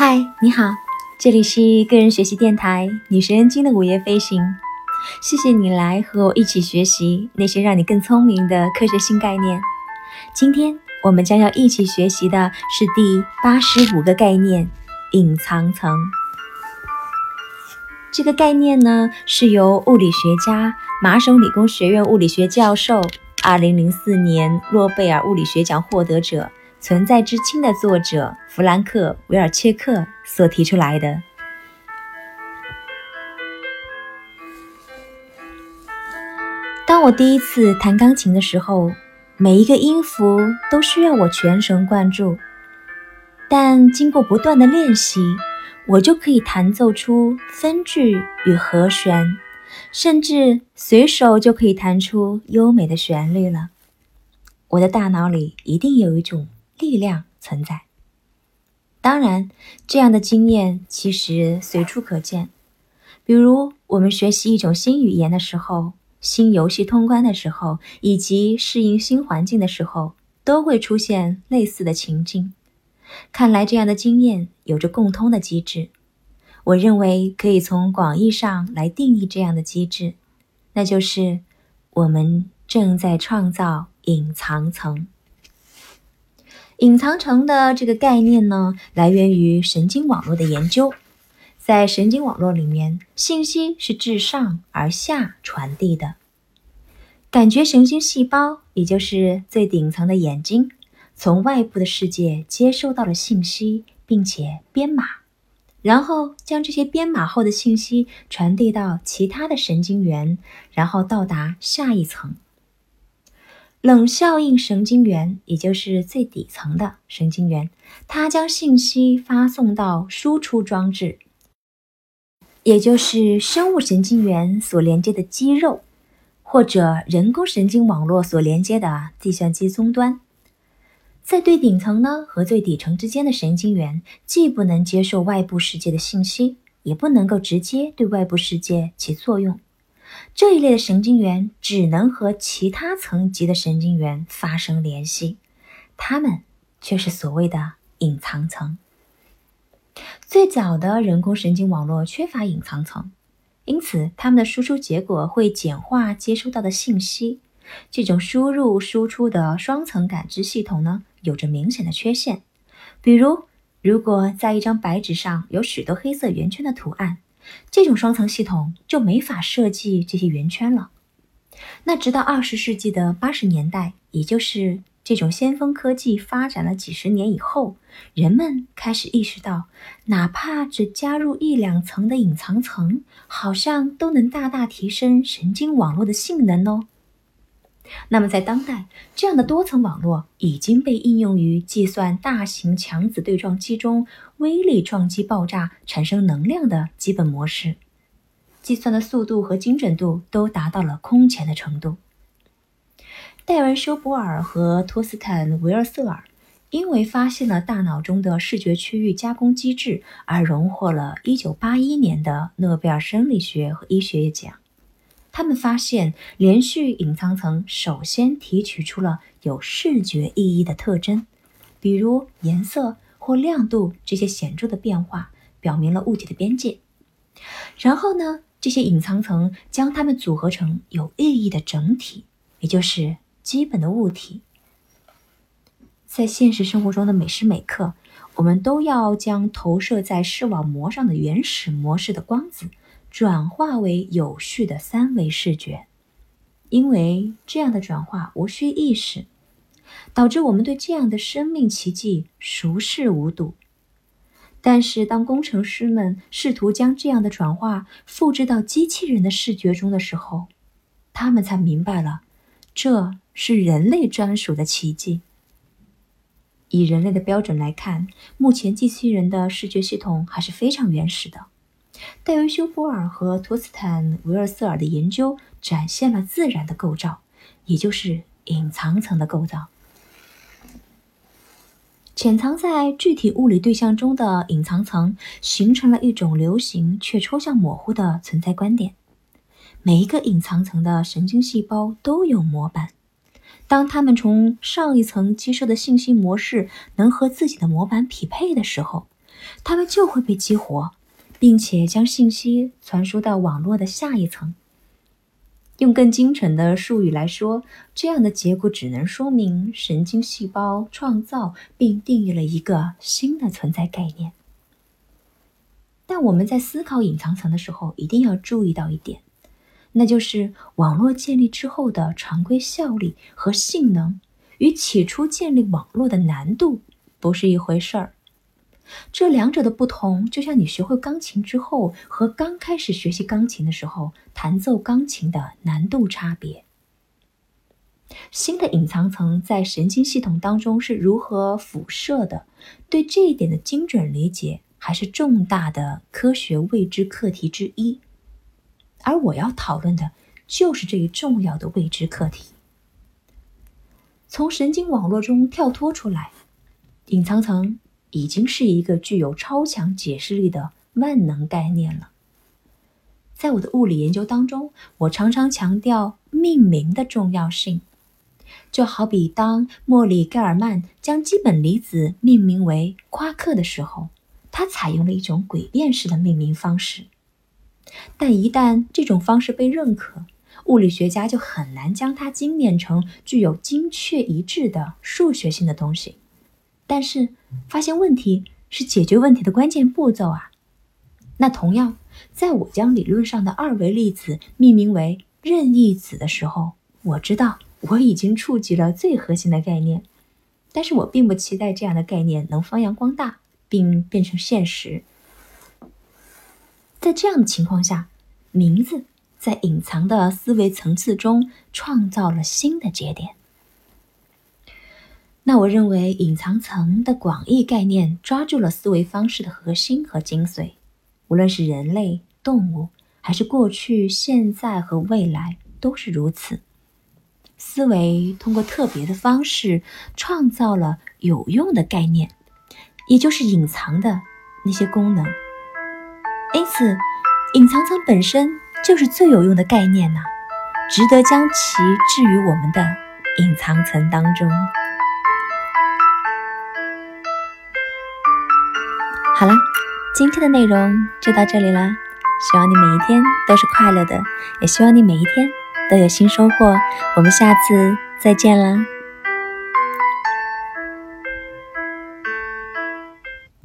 嗨，你好，这里是个人学习电台女神经的午夜飞行。谢谢你来和我一起学习那些让你更聪明的科学新概念。今天我们将要一起学习的是第八十五个概念——隐藏层。这个概念呢，是由物理学家、麻省理工学院物理学教授、二零零四年诺贝尔物理学奖获得者。《存在之轻》的作者弗兰克·维尔切克所提出来的。当我第一次弹钢琴的时候，每一个音符都需要我全神贯注。但经过不断的练习，我就可以弹奏出分句与和弦，甚至随手就可以弹出优美的旋律了。我的大脑里一定有一种。力量存在。当然，这样的经验其实随处可见。比如，我们学习一种新语言的时候、新游戏通关的时候，以及适应新环境的时候，都会出现类似的情境。看来，这样的经验有着共通的机制。我认为可以从广义上来定义这样的机制，那就是我们正在创造隐藏层。隐藏层的这个概念呢，来源于神经网络的研究。在神经网络里面，信息是自上而下传递的。感觉神经细胞，也就是最顶层的眼睛，从外部的世界接收到了信息，并且编码，然后将这些编码后的信息传递到其他的神经元，然后到达下一层。冷效应神经元，也就是最底层的神经元，它将信息发送到输出装置，也就是生物神经元所连接的肌肉，或者人工神经网络所连接的计算机终端。在最顶层呢和最底层之间的神经元，既不能接受外部世界的信息，也不能够直接对外部世界起作用。这一类的神经元只能和其他层级的神经元发生联系，它们却是所谓的隐藏层。最早的人工神经网络缺乏隐藏层，因此它们的输出结果会简化接收到的信息。这种输入输出的双层感知系统呢，有着明显的缺陷。比如，如果在一张白纸上有许多黑色圆圈的图案。这种双层系统就没法设计这些圆圈了。那直到二十世纪的八十年代，也就是这种先锋科技发展了几十年以后，人们开始意识到，哪怕只加入一两层的隐藏层，好像都能大大提升神经网络的性能哦。那么，在当代，这样的多层网络已经被应用于计算大型强子对撞机中微粒撞击爆炸产生能量的基本模式，计算的速度和精准度都达到了空前的程度。戴文·休伯尔和托斯坦·维尔瑟尔因为发现了大脑中的视觉区域加工机制，而荣获了1981年的诺贝尔生理学和医学奖。他们发现，连续隐藏层首先提取出了有视觉意义的特征，比如颜色或亮度这些显著的变化，表明了物体的边界。然后呢，这些隐藏层将它们组合成有意义的整体，也就是基本的物体。在现实生活中的每时每刻，我们都要将投射在视网膜上的原始模式的光子。转化为有序的三维视觉，因为这样的转化无需意识，导致我们对这样的生命奇迹熟视无睹。但是，当工程师们试图将这样的转化复制到机器人的视觉中的时候，他们才明白了，这是人类专属的奇迹。以人类的标准来看，目前机器人的视觉系统还是非常原始的。戴维·休波尔和托斯坦·维尔瑟尔的研究展现了自然的构造，也就是隐藏层的构造。潜藏在具体物理对象中的隐藏层，形成了一种流行却抽象模糊的存在观点。每一个隐藏层的神经细胞都有模板，当它们从上一层接收的信息模式能和自己的模板匹配的时候。它们就会被激活，并且将信息传输到网络的下一层。用更精准的术语来说，这样的结果只能说明神经细胞创造并定义了一个新的存在概念。但我们在思考隐藏层的时候，一定要注意到一点，那就是网络建立之后的常规效率和性能，与起初建立网络的难度不是一回事儿。这两者的不同，就像你学会钢琴之后和刚开始学习钢琴的时候弹奏钢琴的难度差别。新的隐藏层在神经系统当中是如何辐射的？对这一点的精准理解，还是重大的科学未知课题之一。而我要讨论的，就是这一重要的未知课题。从神经网络中跳脱出来，隐藏层。已经是一个具有超强解释力的万能概念了。在我的物理研究当中，我常常强调命名的重要性。就好比当莫里盖尔曼将基本粒子命名为夸克的时候，他采用了一种诡辩式的命名方式。但一旦这种方式被认可，物理学家就很难将它精炼成具有精确一致的数学性的东西。但是，发现问题是解决问题的关键步骤啊。那同样，在我将理论上的二维粒子命名为任意子的时候，我知道我已经触及了最核心的概念。但是我并不期待这样的概念能发扬光大并变成现实。在这样的情况下，名字在隐藏的思维层次中创造了新的节点。那我认为，隐藏层的广义概念抓住了思维方式的核心和精髓。无论是人类、动物，还是过去、现在和未来，都是如此。思维通过特别的方式创造了有用的概念，也就是隐藏的那些功能。因此，隐藏层本身就是最有用的概念呐，值得将其置于我们的隐藏层当中。好了，今天的内容就到这里啦。希望你每一天都是快乐的，也希望你每一天都有新收获。我们下次再见啦！